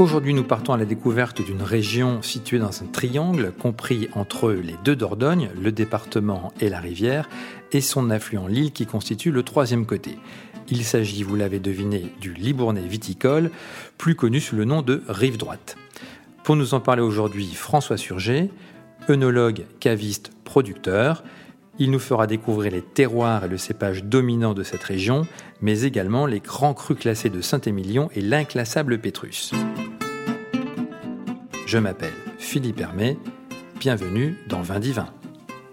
Aujourd'hui, nous partons à la découverte d'une région située dans un triangle compris entre les deux Dordogne, le département et la rivière, et son affluent l'île qui constitue le troisième côté. Il s'agit, vous l'avez deviné, du Libournais viticole, plus connu sous le nom de Rive Droite. Pour nous en parler aujourd'hui, François Surgé, œnologue, caviste, producteur. Il nous fera découvrir les terroirs et le cépage dominant de cette région, mais également les grands crus classés de Saint-Émilion et l'inclassable Pétrus. Je m'appelle Philippe Hermé. Bienvenue dans Vin Divin.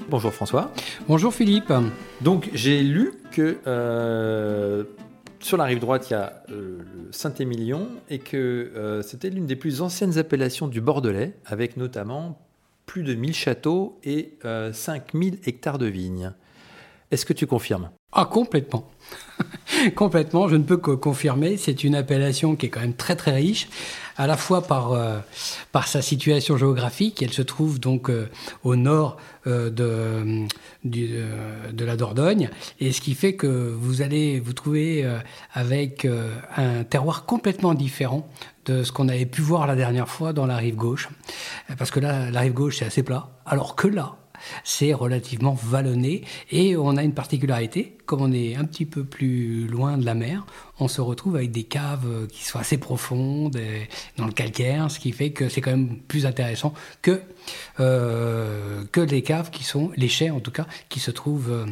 Bonjour François. Bonjour Philippe. Donc j'ai lu que euh, sur la rive droite il y a euh, le Saint-Émilion et que euh, c'était l'une des plus anciennes appellations du Bordelais, avec notamment plus de 1000 châteaux et 5000 hectares de vignes. Est-ce que tu confirmes? Ah complètement. complètement, je ne peux que confirmer. C'est une appellation qui est quand même très très riche, à la fois par, euh, par sa situation géographique. Elle se trouve donc euh, au nord euh, de, de la Dordogne, et ce qui fait que vous allez vous trouver avec un terroir complètement différent de ce qu'on avait pu voir la dernière fois dans la rive gauche. Parce que là, la rive gauche, c'est assez plat, alors que là, c'est relativement vallonné et on a une particularité, comme on est un petit peu plus loin de la mer, on se retrouve avec des caves qui sont assez profondes dans le calcaire, ce qui fait que c'est quand même plus intéressant que, euh, que les caves qui sont, les chais en tout cas, qui se trouvent euh,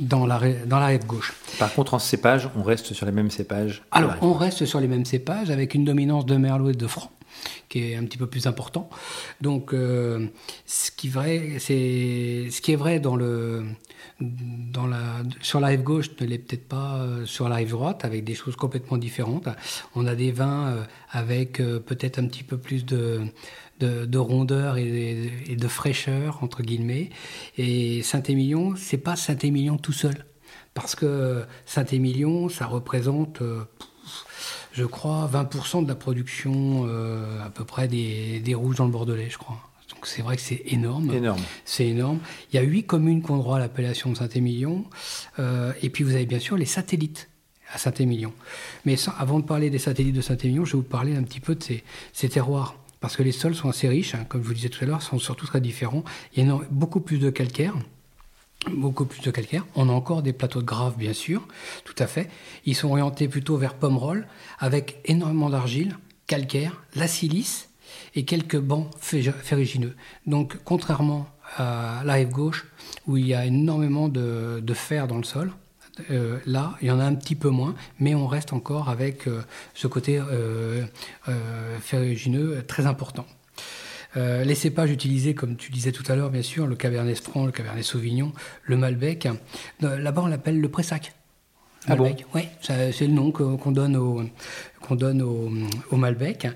dans la, dans la rive gauche. Par contre, en cépage, on reste sur les mêmes cépages Alors, on reste sur les mêmes cépages avec une dominance de merlot et de franc qui est un petit peu plus important. Donc, euh, ce, qui est vrai sur la rive gauche ne l'est peut-être pas euh, sur la rive droite, avec des choses complètement différentes. On a des vins euh, avec peut-être un petit peu plus de, de, rondeur et de, fraîcheur, entre guillemets. Et Saint-Émilion, c'est pas Saint-Émilion tout seul. Parce que Saint-Émilion, ça représente je crois, 20% de la production euh, à peu près des, des, rouges dans le Bordelais, je crois. Donc c'est vrai que c'est énorme. Énorme. C'est énorme. Il y a huit communes qui ont droit à l'appellation de Saint-Émilion. Euh, et puis vous avez bien sûr les satellites à Saint-Émilion. Mais avant de parler des satellites de Saint-Émilion, je vais vous parler un petit peu de ces, ces terroirs. Parce que les sols sont assez riches, hein, comme je vous disais tout à l'heure, sont surtout très différents. Il y a beaucoup plus de calcaire beaucoup plus de calcaire. On a encore des plateaux de graves, bien sûr, tout à fait. Ils sont orientés plutôt vers Pomerol, avec énormément d'argile, calcaire, la silice et quelques bancs ferrugineux. Donc, contrairement à la rive gauche, où il y a énormément de, fer dans le sol, euh, là, il y en a un petit peu moins, mais on reste encore avec euh, ce côté euh, ferrugineux très important. Euh, les cépages utilisés, comme tu disais tout à l'heure, bien sûr, le Cabernet Franc, le Cabernet Sauvignon, le Malbec. Euh, là-bas, on l'appelle le Pressac. Ah bon Oui, c'est le nom qu'on donne au, qu'on donne au, Malbec.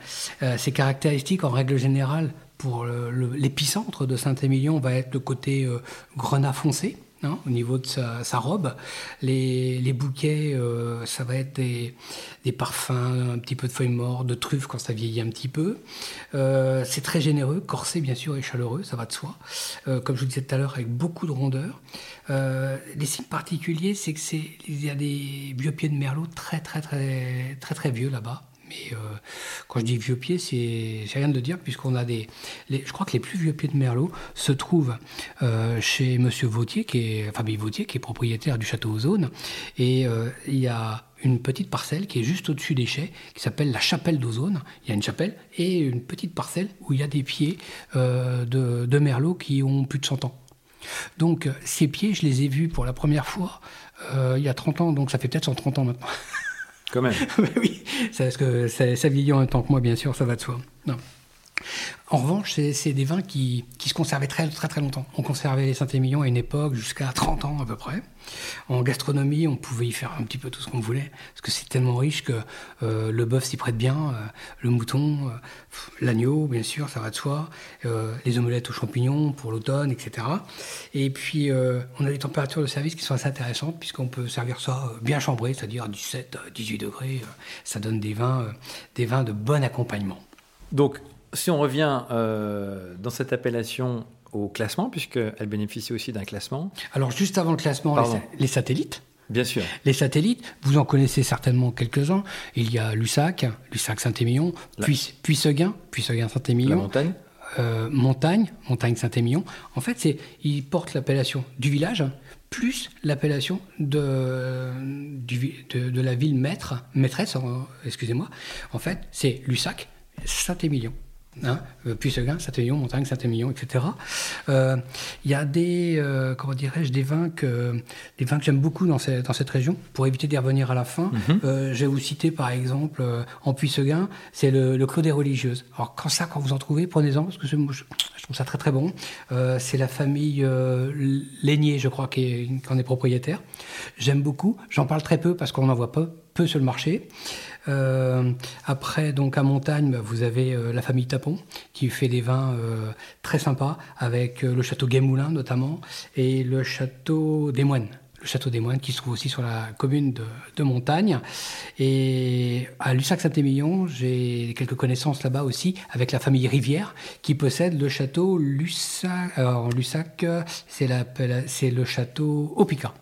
Euh, ses caractéristiques, en règle générale, pour l'épicentre de Saint-Émilion, va être le côté grenat foncé. Hein, au niveau de sa, robe. Les, bouquets, euh, ça va être des, parfums, un petit peu de feuilles mortes, de truffes quand ça vieillit un petit peu. Euh, c'est très généreux, corsé bien sûr et chaleureux, ça va de soi. Euh, comme je vous disais tout à l'heure, avec beaucoup de rondeur. les signes particuliers, c'est que c'est il y a des vieux pieds de merlot très très très très très vieux là-bas. Mais euh, quand je dis vieux pieds, c'est rien de dire, puisqu'on a des. je crois que les plus vieux pieds de Merlot se trouvent euh, chez Monsieur Vautier, qui est, Vautier, qui est propriétaire du château Ozone. Et euh, il y a une petite parcelle qui est juste au-dessus des chais, qui s'appelle la chapelle d'Ozone. Il y a une chapelle et une petite parcelle où il y a des pieds de, de Merlot qui ont plus de 100 ans. Donc ces pieds, je les ai vus pour la première fois il y a 30 ans, donc ça fait peut-être 130 ans maintenant. Quand même. oui, parce que ça, vieillit en même temps que moi, bien sûr, ça va de soi. Non. En revanche, c'est des vins qui, se conservaient très très très longtemps. On conservait les Saint-Émilion à une époque jusqu'à 30 ans à peu près. En gastronomie, on pouvait y faire un petit peu tout ce qu'on voulait, parce que c'est tellement riche que euh, le bœuf s'y prête bien, euh, le mouton, euh, l'agneau, bien sûr, ça va de soi, les omelettes aux champignons pour l'automne, etc. Et puis, on a des températures de service qui sont assez intéressantes, puisqu'on peut servir ça bien chambré, c'est-à-dire à 17, 18 degrés. ça donne des vins, des vins de bon accompagnement. Donc, si on revient euh, dans cette appellation au classement, puisqu'elle bénéficie aussi d'un classement. Alors juste avant le classement, les, satellites. Bien sûr. Les satellites, vous en connaissez certainement quelques-uns. Il y a Lussac, Lussac Saint-Émilion, puis Puisseguin, Puisseguin Saint-Émilion. La montagne euh, Montagne, Montagne Saint-Émilion. En fait, c'est, ils portent l'appellation du village plus l'appellation de, de, de, la ville maître, maîtresse, excusez-moi. En fait, c'est Lussac, Saint-Émilion. Hein, euh, Puisseguin, Saint-Émilion, Montagne, Saint-Émilion, etc. Euh, il y a des, euh, comment dirais-je, des vins que, des vins que j'aime beaucoup dans, dans, cette région. Pour éviter d'y revenir à la fin, mhm. je vais vous citer par exemple en Puisseguin, c'est le, le Clos des religieuses. Alors quand ça, quand vous en trouvez, prenez-en parce que je, je, trouve ça très très bon. c'est la famille Lénier, je crois, qui, est, qui en est propriétaire. J'aime beaucoup. J'en parle très peu parce qu'on n'en voit peu sur le marché. Euh, après, donc à Montagne, bah, vous avez euh, la famille Tapon qui fait des vins euh, très sympas avec le château Guémoulin notamment et le château des Moines. Le château des Moines qui se trouve aussi sur la commune de, Montagne. Et à Lussac-Saint-Émilion, j'ai quelques connaissances là-bas aussi avec la famille Rivière qui possède le château Lussac. Alors, Lussac, c'est le château Opica,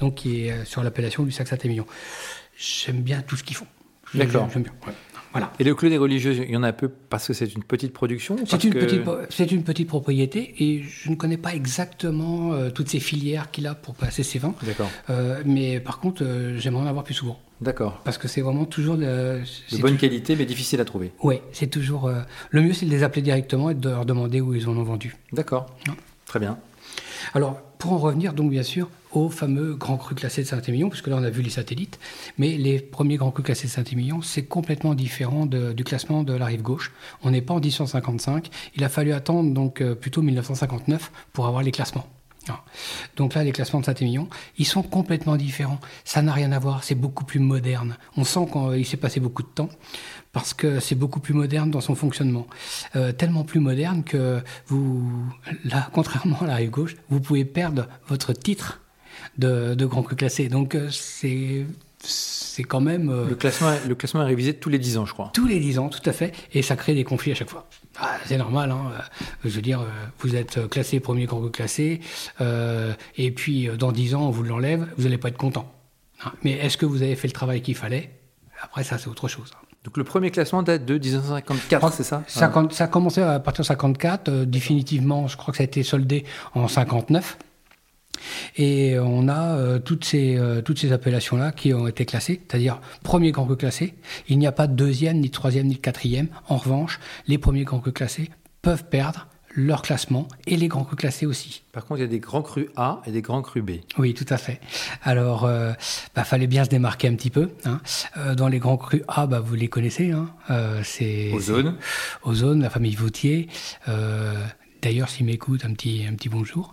donc qui est sur l'appellation Lussac-Saint-Émilion. J'aime bien tout ce qu'ils font. D'accord. Voilà. Et le Clos des Religieuses, il y en a un peu parce que c'est une petite production C'est une, petite, une petite propriété et je ne connais pas exactement euh, toutes ces filières qu'il a pour passer ses vins. D'accord. Euh, mais par contre, euh, j'aimerais en avoir plus souvent. D'accord. Parce que c'est vraiment toujours de, de bonne qualité, mais difficile à trouver. Oui, c'est toujours. le mieux, c'est de les appeler directement et de leur demander où ils en ont vendu. D'accord. Très bien. Alors, pour en revenir, donc, bien sûr, au fameux grand cru classé de Saint-Émilion, puisque là on a vu les satellites, mais les premiers grands crus classés de Saint-Émilion, c'est complètement différent du classement de la rive gauche. On n'est pas en 1855, il a fallu attendre donc euh, plutôt 1959 pour avoir les classements. Ah. Donc là, les classements de Saint-Émilion, ils sont complètement différents. Ça n'a rien à voir, c'est beaucoup plus moderne. On sent qu'il s'est passé beaucoup de temps parce que c'est beaucoup plus moderne dans son fonctionnement. Euh, tellement plus moderne que vous, là, contrairement à la rive gauche, vous pouvez perdre votre titre de, de Grand Cru classé. Donc euh, c'est c'est quand même... Euh, le, classement, le classement est révisé tous les 10 ans, je crois. Tous les 10 ans, tout à fait. Et ça crée des conflits à chaque fois. Ah, c'est normal. Hein. Euh, je veux dire, vous êtes classé premier Grand Cru classé, et puis dans 10 ans, on vous l'enlève, vous n'allez pas être content. Hein. Mais est-ce que vous avez fait le travail qu'il fallait? Après, ça, c'est autre chose. Donc le premier classement date de 1954, c'est ça? 50, Ça a commencé à partir de 54, définitivement, je crois que ça a été soldé en 59. Et on a euh, toutes ces, euh, toutes ces appellations-là qui ont été classées, c'est-à-dire premier grand cru classé. Il n'y a pas de deuxième, ni de troisième, ni de quatrième. En revanche, les premiers grands crus classés peuvent perdre leur classement et les grands crus classés aussi. Par contre, il y a des grands crus A et des grands crus B. Oui, tout à fait. Alors, euh, bah, fallait bien se démarquer un petit peu. Hein. dans les grands crus A, bah, vous les connaissez. Hein. c'est Ozone. Ozone, la famille Vautier. D'ailleurs, s'il m'écoute, un petit, un petit bonjour.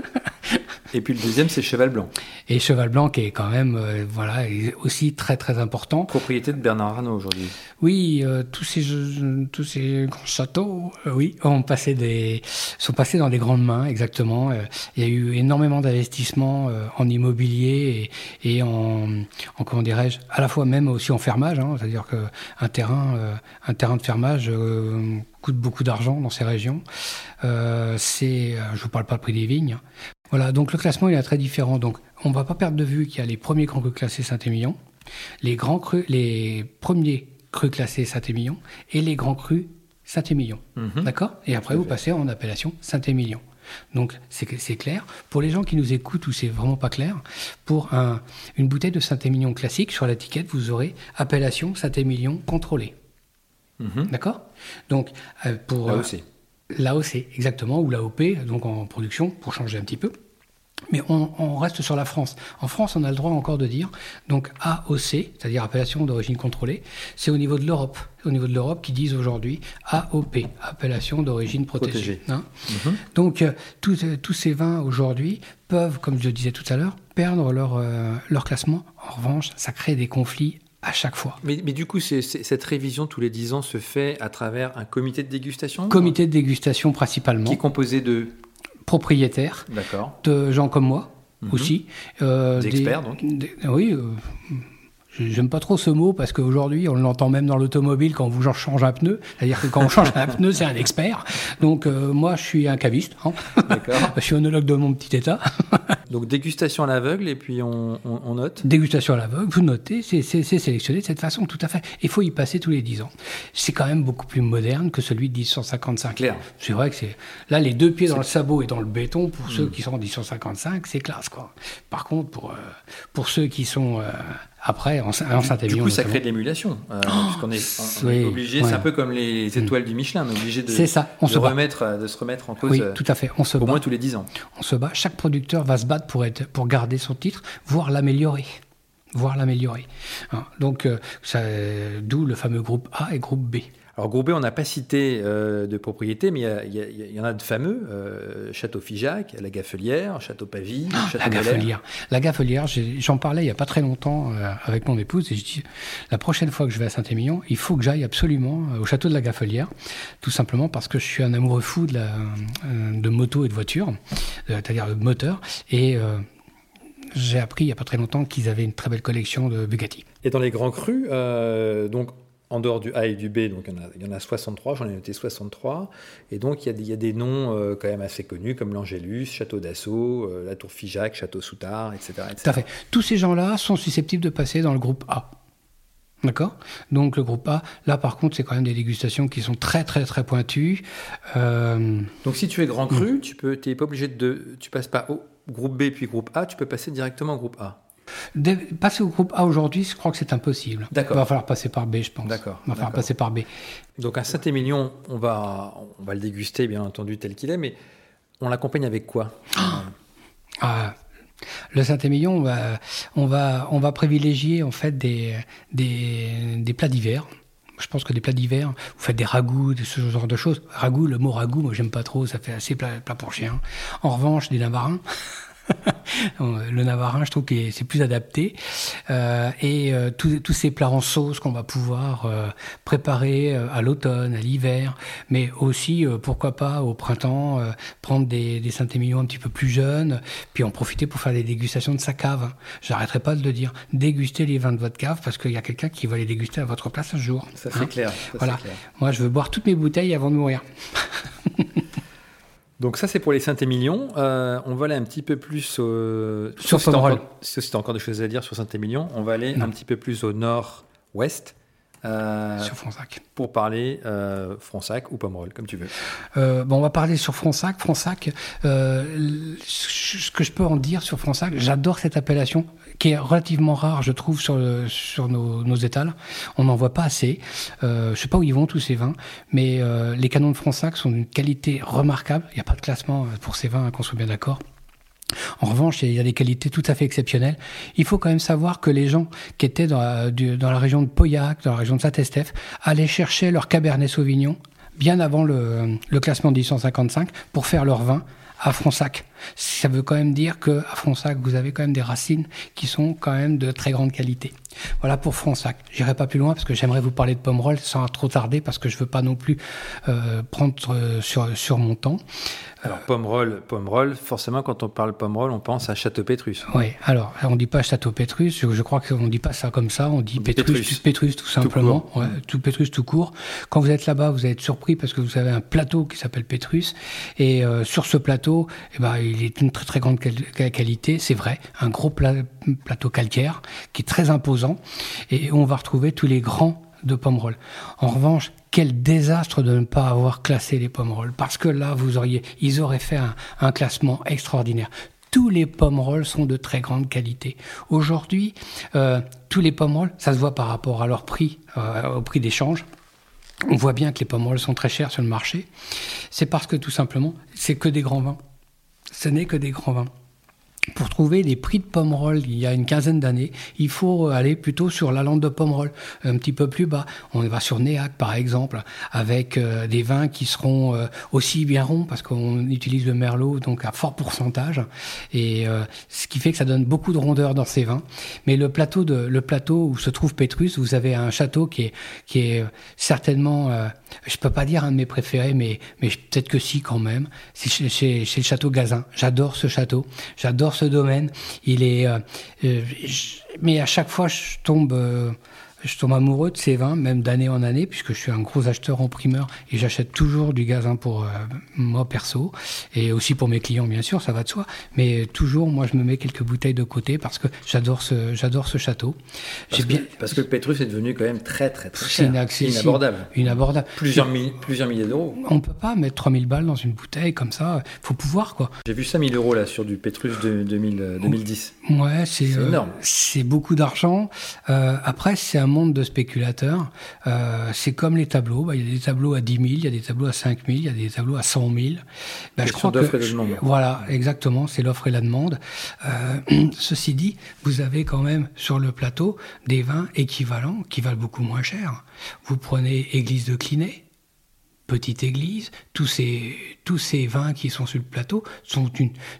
Et puis le deuxième, c'est Cheval Blanc. Et Cheval Blanc qui est quand même euh, voilà, aussi très très important. Propriété de Bernard Arnault aujourd'hui. Oui, euh, tous, ces, tous ces grands châteaux euh, oui, ont passé des, sont passés dans des grandes mains, exactement. il y a eu énormément d'investissements en immobilier et, et en, en, comment dirais-je, à la fois même aussi en fermage. Hein, C'est-à-dire qu'un terrain, un terrain de fermage coûte beaucoup d'argent dans ces régions. c'est, je ne vous parle pas le prix des vignes. Voilà, donc le classement il est très différent. Donc on ne va pas perdre de vue qu'il y a les premiers grands crus classés Saint-Émilion, les grands crus, les premiers crus classés Saint-Émilion et les grands crus Saint-Émilion. Mhm. D'accord? Et après vous passez en appellation Saint-Émilion. Donc c'est clair. Pour les gens qui nous écoutent où c'est vraiment pas clair, pour un, une bouteille de Saint-Émilion classique, sur l'étiquette, vous aurez appellation Saint-Émilion contrôlée. Mhm. D'accord? Donc euh, pour... Là aussi. L'AOC, exactement, ou l'AOP, donc en production, pour changer un petit peu. Mais on, reste sur la France. En France, on a le droit encore de dire, donc AOC, c'est-à-dire appellation d'origine contrôlée, c'est au niveau de l'Europe. Au niveau de l'Europe qui disent aujourd'hui AOP, appellation d'origine protégée. Hein. Mhm. Donc euh, euh, tous, ces vins aujourd'hui peuvent, comme je le disais tout à l'heure, perdre leur, euh, leur classement. En revanche, ça crée des conflits à chaque fois. Mais, du coup, cette révision tous les 10 ans se fait à travers un comité de dégustation? Comité de dégustation principalement. Qui est composé de Propriétaires. de gens comme moi mhm. aussi. Euh, des experts donc Oui, euh, J'aime pas trop ce mot parce qu'aujourd'hui, on l'entend même dans l'automobile quand vous change un pneu. C'est-à-dire que quand on change un pneu, c'est un expert. Donc, euh, moi, je suis un caviste. Hein. D'accord. je suis onologue de mon petit état. Donc, dégustation à l'aveugle et puis on, on, note Dégustation à l'aveugle, vous notez, c'est sélectionné de cette façon, tout à fait. Il faut y passer tous les 10 ans. C'est quand même beaucoup plus moderne que celui de 1055. Clair. C'est vrai que c'est. Là, les deux pieds dans le sabot et dans le béton, pour ceux hmm. qui sont en 1055, c'est classe, quoi. Par contre, pour, euh, pour ceux qui sont. Euh, après, en, Saint-Émilion. Du coup, ça crée de l'émulation, euh, oh, puisqu'on est, obligé, c'est un peu comme les mm. étoiles du Michelin, on est obligé de, ça, on de, se remettre, de se remettre en cause. Oui, tout à fait, on se au moins tous les 10 ans. On se bat, chaque producteur va se battre pour, être, pour garder son titre, voire l'améliorer voire l'améliorer. Hein, donc, euh, d'où le fameux groupe A et groupe B. Alors Groupe on n'a pas cité euh, de propriété, mais il y, en a de fameux. Euh, Château Figeac, la Gaffelière, Château Pavie, ah, Château La Gaffelière. La Gaffelière, j'en parlais il n'y a pas très longtemps euh, avec mon épouse et je dis, la prochaine fois que je vais à Saint-Émilion, il faut que j'aille absolument au Château de la Gaffelière, tout simplement parce que je suis un amoureux fou de, la, de moto et de voiture, c'est-à-dire de moteur, et j'ai appris il n'y a pas très longtemps qu'ils avaient une très belle collection de Bugatti. Et dans les grands crus, donc en dehors du A et du B, donc il y en a, 63, j'en ai noté 63. Et donc il y a, des noms euh, quand même assez connus comme l'Angélus, Château d'Assaut, euh, la Tour Figeac, Château Soutard, etc., à fait. Tous ces gens-là sont susceptibles de passer dans le groupe A. D'accord? Donc le groupe A, là par contre, c'est quand même des dégustations qui sont très très très pointues. Euh, donc si tu es grand cru, tu peux, es pas obligé de, tu passes pas au groupe B puis groupe A, tu peux passer directement au groupe A passer au groupe A aujourd'hui, je crois que c'est impossible. Il va falloir passer par B, je pense. D'accord. Il va falloir passer par B. Donc un Saint-Émilion, on va, on va le déguster, bien entendu, tel qu'il est, mais on l'accompagne avec quoi? Ah, Le Saint-Émilion, on va, on, va, on va privilégier en fait des, des, des plats d'hiver. Je pense que des plats d'hiver, vous faites des ragoûts, ce genre de choses. Ragoût, le mot ragoût, moi j'aime pas trop, ça fait assez plat, plat pour chien. En revanche, des navarins, le navarin, je trouve que c'est plus adapté. Euh, et euh, tous ces plats en sauce qu'on va pouvoir euh, préparer à l'automne, à l'hiver, mais aussi, pourquoi pas, au printemps, prendre des, des Saint-Émilion un petit peu plus jeunes, puis en profiter pour faire des dégustations de sa cave. J'arrêterai pas de le dire. Déguster les vins de votre cave parce qu'il y a quelqu'un qui va les déguster à votre place un jour. Ça c'est hein clair. voilà. Moi, je veux boire toutes mes bouteilles avant de mourir. Donc ça, c'est pour les Saint-Émilion. Euh, on va aller un petit peu plus sur Pomerol. Si tu as encore des choses à dire sur Saint-Émilion, on va aller un petit peu plus au nord-ouest. Euh, sur Fronsac. Pour parler euh, Fronsac ou Pomerol, comme tu veux. Euh, bon, on va parler sur Fronsac. Fronsac, ce que je peux en dire sur Fronsac, j'adore cette appellation qui est relativement rare, je trouve, sur, sur nos, nos, étals. On n'en voit pas assez. Euh, je sais pas où ils vont tous ces vins, mais euh, les canons de Fronsac sont d'une qualité remarquable. Il n'y a pas de classement pour ces vins, hein, qu'on soit bien d'accord. En revanche, il y a des qualités tout à fait exceptionnelles. Il faut quand même savoir que les gens qui étaient dans la, dans la région de Pauillac, dans la région de Saint-Estèphe, allaient chercher leur Cabernet Sauvignon bien avant le, le classement 1855 pour faire leur vin à Fronsac. Ça veut quand même dire que à Fronsac, vous avez quand même des racines qui sont quand même de très grande qualité. Voilà pour Fronsac. J'irai pas plus loin parce que j'aimerais vous parler de Pomerol sans trop tarder parce que je veux pas non plus euh, prendre euh, sur, sur mon temps. Alors Pomerol, Pomerol, forcément quand on parle Pomerol, on pense à Château Pétrus. Oui, alors on dit pas Château Pétrus, je crois qu'on dit pas ça comme ça, on dit Pétrus, Pétrus, tout simplement, tout, ouais, tout Pétrus tout court. Quand vous êtes là-bas, vous allez être surpris parce que vous avez un plateau qui s'appelle Pétrus. Et euh, sur ce plateau, eh ben, il est une très très grande qualité, c'est vrai, un gros plateau calcaire qui est très imposant et on va retrouver tous les grands de Pomerol. En revanche, quel désastre de ne pas avoir classé les Pomerol, parce que là, vous auriez, ils auraient fait un, classement extraordinaire. Tous les Pomerol sont de très grande qualité. Aujourd'hui, euh, tous les Pomerol, ça se voit par rapport à leur prix, euh, au prix d'échange. On voit bien que les Pomerol sont très chers sur le marché. C'est parce que tout simplement, c'est que des grands vins ce n'est que des grands vins. Pour trouver les prix de Pomerol il y a une quinzaine d'années, il faut aller plutôt sur la lande de Pomerol, un petit peu plus bas. On va sur Néac par exemple, avec euh, des vins qui seront euh, aussi bien ronds parce qu'on utilise le merlot donc à fort pourcentage et euh, ce qui fait que ça donne beaucoup de rondeur dans ces vins. Mais le plateau de le plateau où se trouve Pétrus, vous avez un château qui est qui est certainement je peux pas dire un de mes préférés, mais, mais peut-être que si quand même. C'est chez, le château Gazin. J'adore ce château, j'adore ce domaine. Il est, euh, euh, mais à chaque fois, je tombe. Je tombe amoureux de ces vins, même d'année en année, puisque je suis un gros acheteur en primeur et j'achète toujours du gazin pour euh, moi perso et aussi pour mes clients, bien sûr, ça va de soi. Mais toujours, moi, je me mets quelques bouteilles de côté parce que j'adore ce, j'adore ce château. Parce, que, bien... parce que le Pétrus est devenu quand même très, très, très cher. Inabordable. Inabordable. Plusieurs, plusieurs milliers d'euros. On peut pas mettre 3000 balles dans une bouteille comme ça. Faut pouvoir, quoi. J'ai vu 5000 euros là sur du Pétrus de 2000, 2010. Ouais, c'est, énorme. C'est beaucoup d'argent. Euh, après, c'est un monde de spéculateurs. Euh, c'est comme les tableaux. Bah, il y a des tableaux à 10 000, il y a des tableaux à 5 000, il y a des tableaux à 100 000. Bah, je crois que, et la demande. Voilà, exactement, c'est l'offre et la demande. Euh, ceci dit, vous avez quand même sur le plateau des vins équivalents qui valent beaucoup moins cher. Vous prenez Église de Clinet, petite église, tous ces, tous ces vins qui sont sur le plateau sont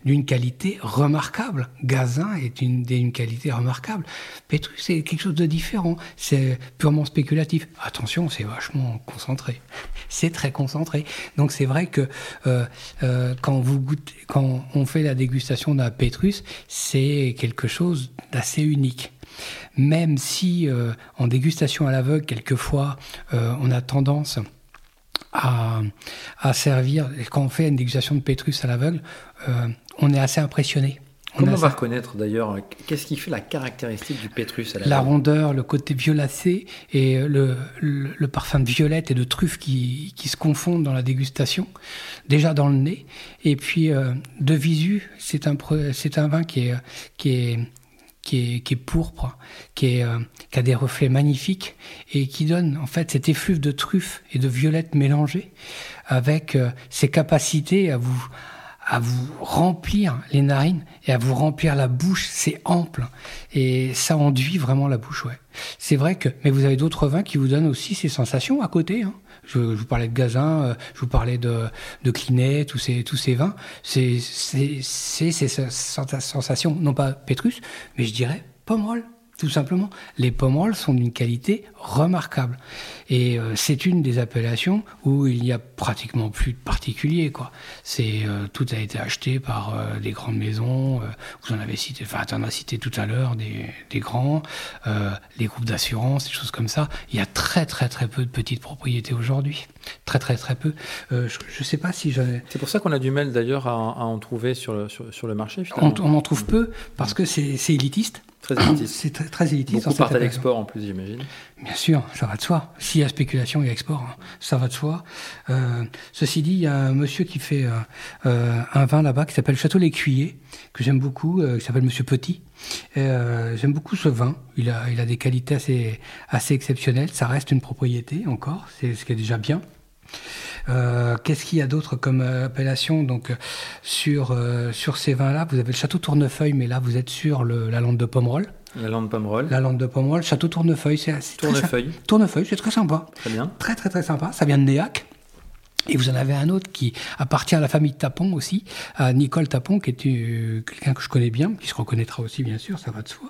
d'une qualité remarquable. Gazin est d'une qualité remarquable. Pétrus, c'est quelque chose de différent. C'est purement spéculatif. Attention, c'est vachement concentré. C'est très concentré. Donc c'est vrai que euh, euh, quand, vous quand on fait la dégustation d'un Pétrus, c'est quelque chose d'assez unique même si euh, en dégustation à l'aveugle, quelquefois, on a tendance à, à servir. Et quand on fait une dégustation de Pétrus à l'aveugle, euh, on est assez impressionné. Comment on, va reconnaître d'ailleurs Qu'est-ce qui fait la caractéristique du Pétrus à La rondeur, le côté violacé et le, le, parfum de violette et de truffe qui, qui, se confondent dans la dégustation, déjà dans le nez. Et puis euh, de visu, c'est un, c'est un vin qui est, qui est qui est, qui est pourpre, qui, est, euh, qui, a des reflets magnifiques et qui donne en fait cette effluve de truffes et de violettes mélangées avec euh, ses capacités à vous, à vous remplir les narines et à vous remplir la bouche. C'est ample et ça enduit vraiment la bouche. Ouais. C'est vrai que, mais vous avez d'autres vins qui vous donnent aussi ces sensations à côté. Hein. Je, vous parlais de Gazin, euh, je vous parlais de, de Clinet, tous ces, tous ces vins. C'est ces sensations, non pas Pétrus, mais je dirais Pomerol tout simplement. Les pommerolles sont d'une qualité remarquable. Et euh, c'est une des appellations où il n'y a pratiquement plus de particuliers. Quoi. C'est, euh, tout a été acheté par euh, des grandes maisons. vous en avez cité, enfin, tu en as cité tout à l'heure, des, des grands, les groupes d'assurance, des choses comme ça. Il y a très, très, très peu de petites propriétés aujourd'hui. Très, très, très peu. je ne sais pas si j'avais. C'est pour ça qu'on a du mal d'ailleurs à, en trouver sur le, sur, le marché. On, on, en trouve peu parce que c'est élitiste. Très élitiste. C'est très, très élitiste. Beaucoup partent à l'export en plus, j'imagine. Bien sûr, ça va de soi. S'il y a spéculation, il y a export. Hein. Ça va de soi. Euh, ceci dit, il y a un monsieur qui fait euh, euh un vin là-bas qui s'appelle Château l'Écuyer, que j'aime beaucoup, euh, qui s'appelle Monsieur Petit. Euh, j'aime beaucoup ce vin. Il a, il a des qualités assez, assez exceptionnelles. Ça reste une propriété encore, c'est ce qui est déjà bien. Euh, Qu'est-ce qu'il y a d'autre comme euh, appellation? Donc sur euh, sur ces vins-là, vous avez le château Tournefeuille, mais là vous êtes sur le, la lande de Pomerol. La lande de Pomerol. La lande de Pomerol, château Tournefeuille, c'est Tournefeuille. Tournefeuille, c'est très sympa. Très bien. Très très très sympa. Ça vient de Néac. Et vous en avez un autre qui appartient à la famille Tapon aussi, à Nicole Tapon, qui est euh, quelqu'un que je connais bien, qui se reconnaîtra aussi bien sûr, ça va de soi.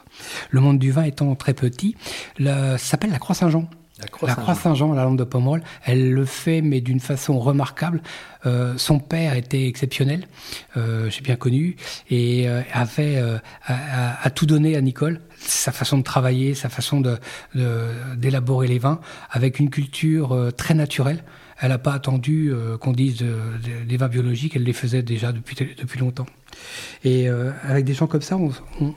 Le monde du vin étant très petit, ça s'appelle la Croix Saint-Jean. La Croix Saint-Jean, la lampe de Pomerol, elle le fait, mais d'une façon remarquable. Euh, son père était exceptionnel, euh, j'ai bien connu, et euh, avait euh, a, a, tout donné à Nicole, sa façon de travailler, sa façon de d'élaborer les vins, avec une culture euh, très naturelle. Elle n'a pas attendu qu'on dise des vins biologiques, elle les faisait déjà depuis depuis longtemps. Et avec des gens comme ça, on, on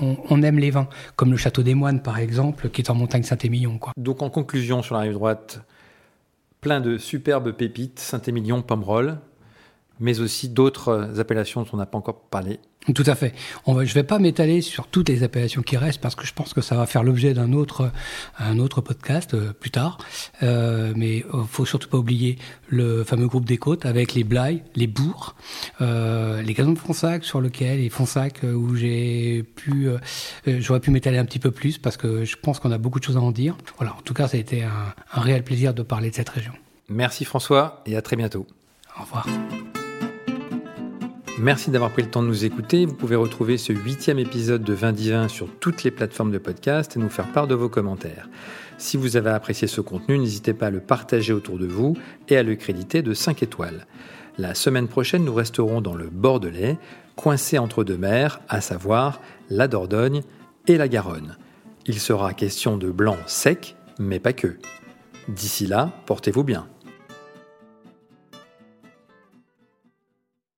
on, aime les vins, comme le Château des Moines par exemple, qui est en montagne Saint-Émilion. Donc en conclusion sur la rive droite, plein de superbes pépites, Saint-Émilion, Pomerol, mais aussi d'autres appellations dont on n'a pas encore parlé. Tout à fait. On va, je ne vais pas m'étaler sur toutes les appellations qui restent parce que je pense que ça va faire l'objet d'un autre, un autre podcast euh, plus tard. Euh, mais euh, faut surtout pas oublier le fameux groupe des côtes avec les Blaye, les Bourgs, euh, les Gazons de Fonsac sur lequel et Fonsac euh, où j'ai pu, j'aurais pu m'étaler un petit peu plus parce que je pense qu'on a beaucoup de choses à en dire. Voilà. En tout cas, ça a été un, un réel plaisir de parler de cette région. Merci François et à très bientôt. Au revoir. Merci d'avoir pris le temps de nous écouter. Vous pouvez retrouver ce huitième épisode de Vin Divin sur toutes les plateformes de podcast et nous faire part de vos commentaires. Si vous avez apprécié ce contenu, n'hésitez pas à le partager autour de vous et à le créditer de 5 étoiles. La semaine prochaine, nous resterons dans le Bordelais, coincés entre deux mers, à savoir la Dordogne et la Garonne. Il sera question de blanc sec, mais pas que. D'ici là, portez-vous bien.